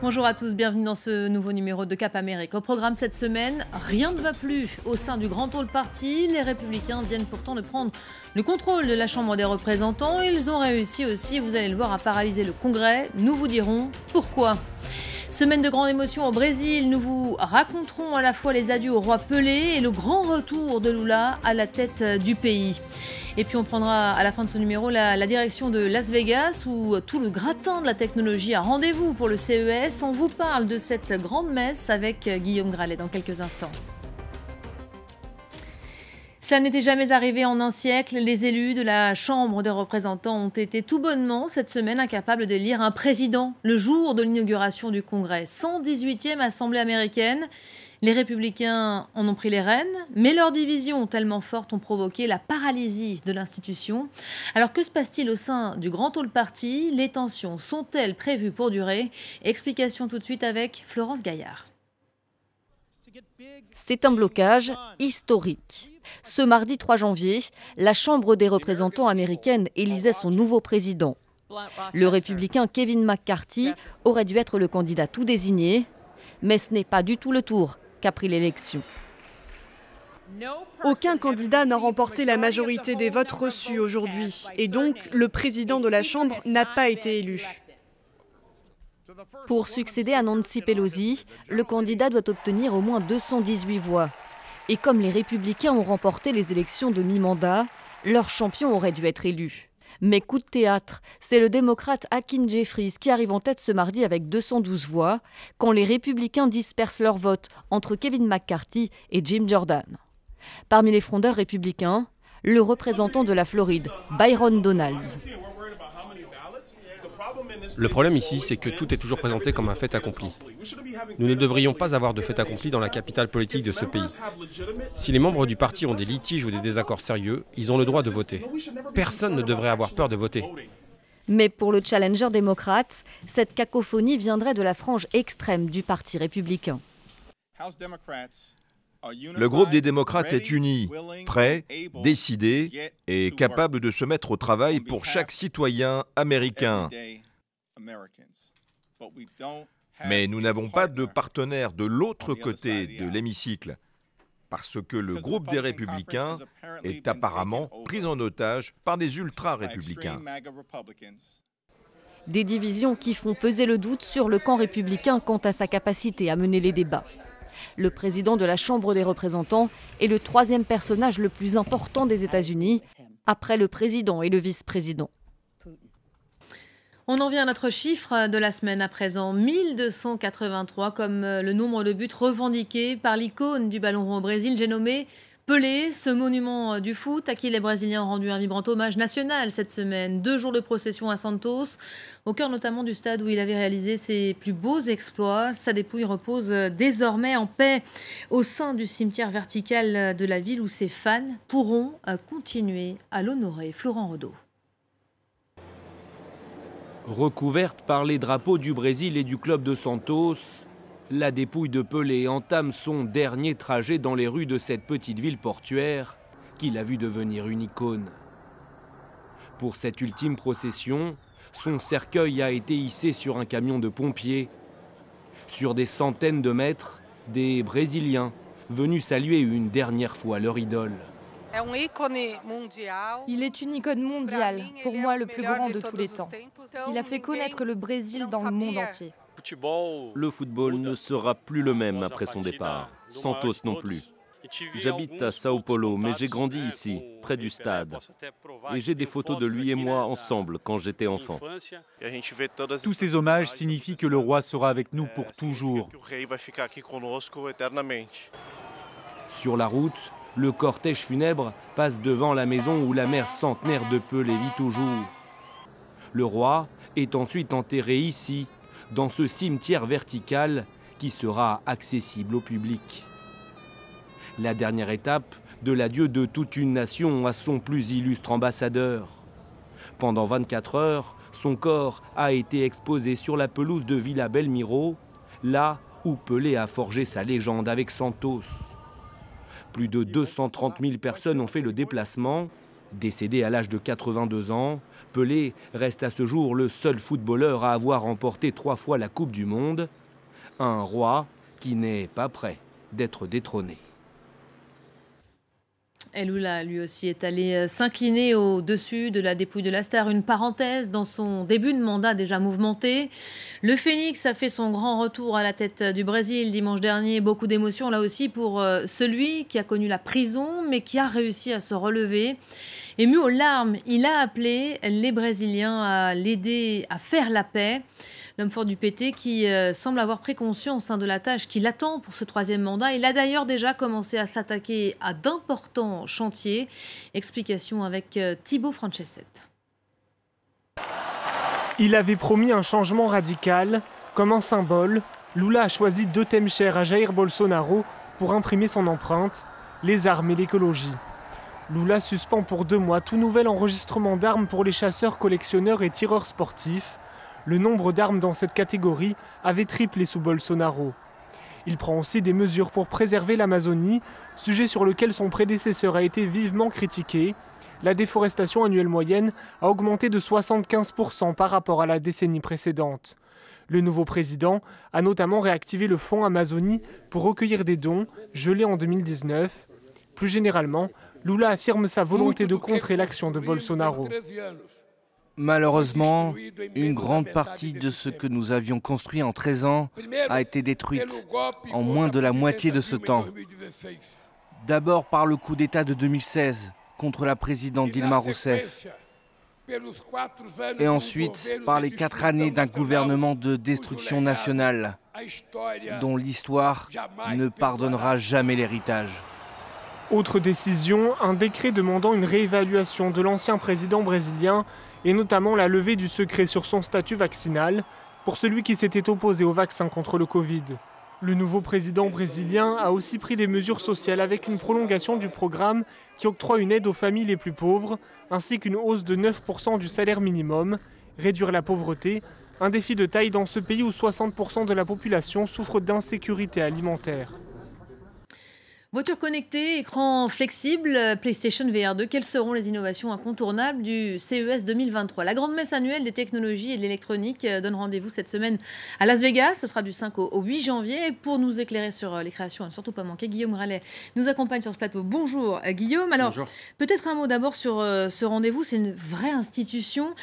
Bonjour à tous, bienvenue dans ce nouveau numéro de Cap Amérique. Au programme cette semaine, rien ne va plus au sein du Grand Hall Party. Les Républicains viennent pourtant de prendre le contrôle de la Chambre des représentants. Ils ont réussi aussi, vous allez le voir, à paralyser le Congrès. Nous vous dirons pourquoi. Semaine de grande émotion au Brésil, nous vous raconterons à la fois les adieux au roi Pelé et le grand retour de Lula à la tête du pays. Et puis on prendra à la fin de ce numéro la, direction de Las Vegas où tout le gratin de la technologie a rendez-vous pour le CES. On vous parle de cette grande messe avec Guillaume Gralet dans quelques instants. Ça n'était jamais arrivé en un siècle. Les élus de la Chambre des représentants ont été tout bonnement cette semaine incapables de lire un président le jour de l'inauguration du Congrès. 118e Assemblée américaine. Les républicains en ont pris les rênes, mais leurs divisions tellement fortes ont provoqué la paralysie de l'institution. Alors que se passe-t-il au sein du Grand Hall Party? Les tensions sont-elles prévues pour durer? Explication tout de suite avec Florence Gaillard. C'est un blocage historique. Ce mardi 3 janvier, la Chambre des représentants américaine élisait son nouveau président. Le républicain Kevin McCarthy aurait dû être le candidat tout désigné, mais ce n'est pas du tout le tour qu'a pris l'élection. Aucun candidat n'a remporté la majorité des votes reçus aujourd'hui et donc le président de la Chambre n'a pas été élu. Pour succéder à Nancy Pelosi, le candidat doit obtenir au moins 218 voix. Et comme les républicains ont remporté les élections de mi-mandat, leur champion aurait dû être élu. Mais coup de théâtre, c'est le démocrate Hakim Jeffries qui arrive en tête ce mardi avec 212 voix, quand les républicains dispersent leur vote entre Kevin McCarthy et Jim Jordan. Parmi les frondeurs républicains, le représentant de la Floride, Byron Donalds. Le problème ici, c'est que tout est toujours présenté comme un fait accompli. Nous ne devrions pas avoir de fait accompli dans la capitale politique de ce pays. Si les membres du parti ont des litiges ou des désaccords sérieux, ils ont le droit de voter. Personne ne devrait avoir peur de voter. Mais pour le challenger démocrate, cette cacophonie viendrait de la frange extrême du Parti républicain. Le groupe des démocrates est uni, prêt, décidé et capable de se mettre au travail pour chaque citoyen américain. Mais nous n'avons pas de partenaire de l'autre côté de l'hémicycle, parce que le groupe des républicains est apparemment pris en otage par des ultra-républicains. Des divisions qui font peser le doute sur le camp républicain quant à sa capacité à mener les débats. Le président de la Chambre des représentants est le troisième personnage le plus important des États-Unis, après le président et le vice-président. On en vient à notre chiffre de la semaine à présent, 1283 comme euh, le nombre de buts revendiqués par l'icône du ballon rond au Brésil, j'ai nommé Pelé, ce monument euh, du foot à qui les Brésiliens ont rendu un vibrant hommage national cette semaine. Deux jours de procession à Santos, au cœur notamment du stade où il avait réalisé ses plus beaux exploits. Sa dépouille repose euh, désormais en paix au sein du cimetière vertical de la ville où ses fans pourront continuer à l'honorer. Florent Rodeau. Recouverte par les drapeaux du Brésil et du club de Santos, la dépouille de Pelé entame son dernier trajet dans les rues de cette petite ville portuaire qu'il a vu devenir une icône. Pour cette ultime procession, son cercueil a été hissé sur un camion de pompiers. Sur des centaines de mètres, des Brésiliens venus saluer une dernière fois leur idole. Il est une icône mondiale, pour moi le plus grand de tous les temps. Il a fait connaître le Brésil dans le monde entier. Le football ne sera plus le même après son départ. Santos non plus. J'habite à Sao Paulo, mais j'ai grandi ici, près du stade. Et j'ai des photos de lui et moi ensemble quand j'étais enfant. Tous ces hommages signifient que le roi sera avec nous pour toujours. Sur la route, le cortège funèbre passe devant la maison où la mère centenaire de Pelé vit toujours. Le roi est ensuite enterré ici, dans ce cimetière vertical qui sera accessible au public. La dernière étape de l'adieu de toute une nation à son plus illustre ambassadeur. Pendant 24 heures, son corps a été exposé sur la pelouse de Villa Belmiro, là où Pelé a forgé sa légende avec Santos. Plus de 230 000 personnes ont fait le déplacement. Décédé à l'âge de 82 ans, Pelé reste à ce jour le seul footballeur à avoir remporté trois fois la Coupe du Monde, un roi qui n'est pas prêt d'être détrôné. Eloula, lui aussi, est allé euh, s'incliner au-dessus de la dépouille de la star. Une parenthèse dans son début de mandat déjà mouvementé. Le Phoenix a fait son grand retour à la tête du Brésil dimanche dernier. Beaucoup d'émotions là aussi pour euh, celui qui a connu la prison, mais qui a réussi à se relever. Ému aux larmes, il a appelé les Brésiliens à l'aider à faire la paix. L'homme fort du PT qui euh, semble avoir pris conscience hein, de la tâche qui l'attend pour ce troisième mandat. Il a d'ailleurs déjà commencé à s'attaquer à d'importants chantiers. Explication avec euh, Thibaut Francesette. Il avait promis un changement radical. Comme un symbole, Lula a choisi deux thèmes chers à Jair Bolsonaro pour imprimer son empreinte, les armes et l'écologie. Lula suspend pour deux mois tout nouvel enregistrement d'armes pour les chasseurs, collectionneurs et tireurs sportifs. Le nombre d'armes dans cette catégorie avait triplé sous Bolsonaro. Il prend aussi des mesures pour préserver l'Amazonie, sujet sur lequel son prédécesseur a été vivement critiqué. La déforestation annuelle moyenne a augmenté de 75% par rapport à la décennie précédente. Le nouveau président a notamment réactivé le fonds Amazonie pour recueillir des dons, gelés en 2019. Plus généralement, Lula affirme sa volonté de contrer l'action de Bolsonaro. Malheureusement, une grande partie de ce que nous avions construit en 13 ans a été détruite en moins de la moitié de ce temps. D'abord par le coup d'État de 2016 contre la présidente Dilma Rousseff. Et ensuite par les quatre années d'un gouvernement de destruction nationale dont l'histoire ne pardonnera jamais l'héritage. Autre décision, un décret demandant une réévaluation de l'ancien président brésilien et notamment la levée du secret sur son statut vaccinal pour celui qui s'était opposé au vaccin contre le Covid. Le nouveau président brésilien a aussi pris des mesures sociales avec une prolongation du programme qui octroie une aide aux familles les plus pauvres, ainsi qu'une hausse de 9% du salaire minimum. Réduire la pauvreté, un défi de taille dans ce pays où 60% de la population souffre d'insécurité alimentaire. Voiture connectée, écran flexible, PlayStation VR 2, quelles seront les innovations incontournables du CES 2023 La grande messe annuelle des technologies et de l'électronique euh, donne rendez-vous cette semaine à Las Vegas. Ce sera du 5 au 8 janvier. Pour nous éclairer sur euh, les créations, ne surtout pas manquer, Guillaume Rallet nous accompagne sur ce plateau. Bonjour euh, Guillaume. Alors, peut-être un mot d'abord sur ce rendez-vous. C'est une vraie institution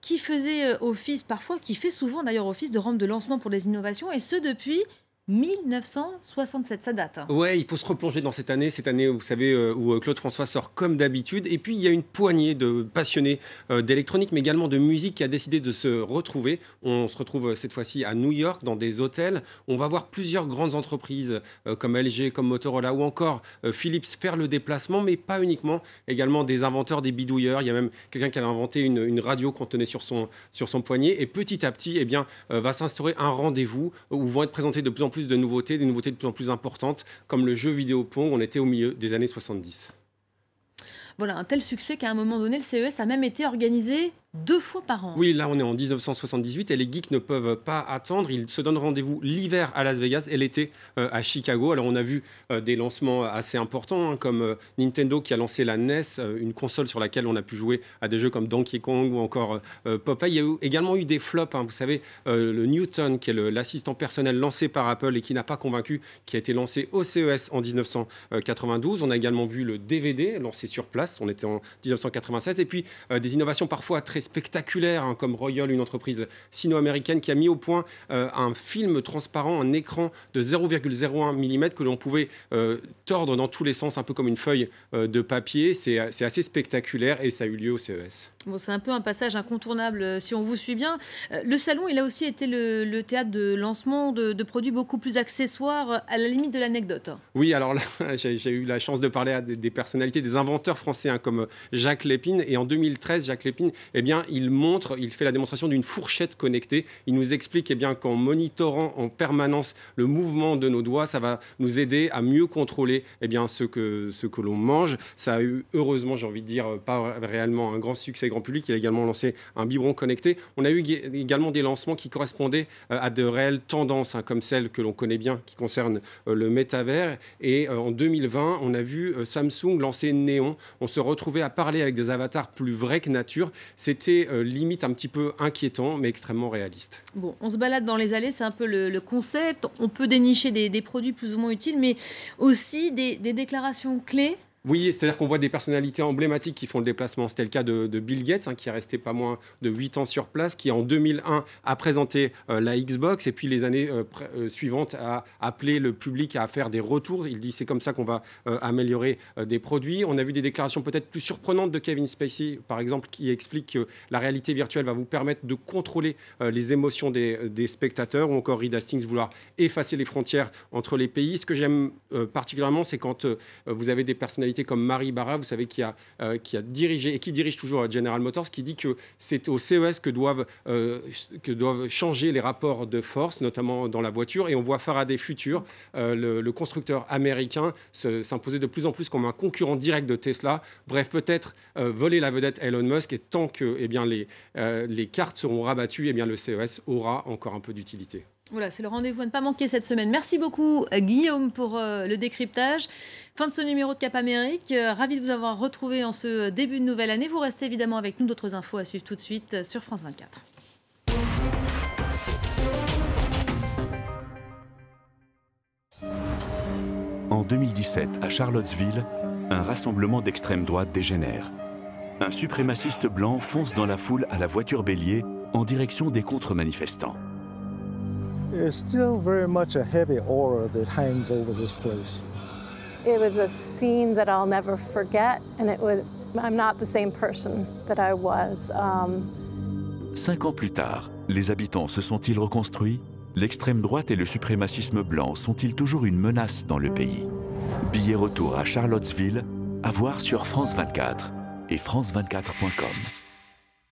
qui faisait office parfois, qui fait souvent d'ailleurs office de rampe de lancement pour les innovations, et ce depuis 1967, ça date. Hein. Ouais, il faut se replonger dans cette année, cette année, vous savez, euh, où euh, Claude François sort comme d'habitude. Et puis, il y a une poignée de passionnés euh, d'électronique, mais également de musique qui a décidé de se retrouver. On se retrouve cette fois-ci à New York, dans des hôtels. On va voir plusieurs grandes entreprises comme LG, comme Motorola ou encore Philips faire le déplacement, mais pas uniquement. Également des inventeurs, des bidouilleurs. Il y a même quelqu'un qui avait inventé une, radio qu'on tenait sur son, sur son poignet. Et petit à petit, eh bien, va s'instaurer un rendez-vous où vont être présentés de plus en plus de nouveautés, des nouveautés de plus en plus importantes, comme le jeu vidéo Pong. On était au milieu des années 70. Voilà, un tel succès qu'à un moment donné, le CES a même été organisé deux fois par an. Oui, là on est en 1978 et les geeks ne peuvent pas attendre. Ils se donnent rendez-vous l'hiver à Las Vegas et l'été euh, à Chicago. Alors on a vu euh, des lancements assez importants hein, comme euh, Nintendo qui a lancé la NES, une console sur laquelle on a pu jouer à des jeux comme Donkey Kong ou encore Popeye. Il y a également eu des flops. Hein. vous savez, le Newton qui est l'assistant personnel lancé par Apple et qui n'a pas convaincu, qui a été lancé au CES en 1992. On a également vu le DVD lancé sur place. On était en 1996 et puis des innovations parfois très spectaculaire, hein, comme Royal, une entreprise sino-américaine qui a mis au point euh, un film transparent, un écran de 0,01 mm que l'on pouvait euh, tordre dans tous les sens, un peu comme une feuille euh, de papier. C'est assez spectaculaire et ça a eu lieu au CES. Bon, c'est un peu un passage incontournable si on vous suit bien. Le salon, il a aussi été le, théâtre de lancement de, produits beaucoup plus accessoires, à la limite de l'anecdote. Oui, alors là, j'ai eu la chance de parler à des, personnalités, des inventeurs français hein, comme Jacques Lépine. Et en 2013, Jacques Lépine eh bien, il montre, il fait la démonstration d'une fourchette connectée. Il nous explique eh bien qu'en monitorant en permanence le mouvement de nos doigts, ça va nous aider à mieux contrôler eh bien ce que ce que l'on mange. Ça a eu heureusement, j'ai envie de dire, pas réellement un grand succès grand public. Il a également lancé un biberon connecté. On a eu également des lancements qui correspondaient euh, à de réelles tendances, hein, comme celles que l'on connaît bien, qui concernent euh, le métavers. Et euh, en 2020, on a vu Samsung lancer Néon. On se retrouvait à parler avec des avatars plus vrais que nature. C'était limite un petit peu inquiétant, mais extrêmement réaliste. Bon, on se balade dans les allées, c'est un peu le, concept. On peut dénicher des, produits plus ou moins utiles, mais aussi des déclarations clés oui, c'est-à-dire qu'on voit des personnalités emblématiques qui font le déplacement. C'était le cas de, Bill Gates, hein, qui est resté pas moins de 8 ans sur place, qui en 2001 a présenté euh, la Xbox et puis les années euh, euh, suivantes a appelé le public à faire des retours. Il dit c'est comme ça qu'on va améliorer des produits. On a vu des déclarations peut-être plus surprenantes de Kevin Spacey, par exemple, qui explique que la réalité virtuelle va vous permettre de contrôler les émotions des, des, spectateurs, ou encore Reed Hastings vouloir effacer les frontières entre les pays. Ce que j'aime particulièrement, c'est quand vous avez des personnalités comme Marie Barra, vous savez, qui a, euh, dirigé et qui dirige toujours General Motors, qui dit que c'est au CES que doivent, euh, que doivent changer les rapports de force, notamment dans la voiture. Et on voit Faraday Future, euh, le, constructeur américain, s'imposer de plus en plus comme un concurrent direct de Tesla. Bref, peut-être voler la vedette Elon Musk. Et tant que eh bien, les, les cartes seront rabattues, eh bien, le CES aura encore un peu d'utilité. Voilà, c'est le rendez-vous à ne pas manquer cette semaine. Merci beaucoup Guillaume pour le décryptage. Fin de ce numéro de Cap Amérique. Euh, ravi de vous avoir retrouvé en ce début de nouvelle année. Vous restez évidemment avec nous. D'autres infos à suivre tout de suite sur France 24. En 2017, à Charlottesville, un rassemblement d'extrême droite dégénère. Un suprémaciste blanc fonce dans la foule à la voiture bélier en direction des contre-manifestants. Still very much a heavy aura that hangs over this place. It was a scene that I'll never forget, and it was, I'm not the same person that I was. Um... Cinq ans plus tard, les habitants se sont-ils reconstruits? L'extrême droite et le suprémacisme blanc sont-ils toujours une menace dans le pays? Billet retour à Charlottesville, à voir sur France 24 et France24.com.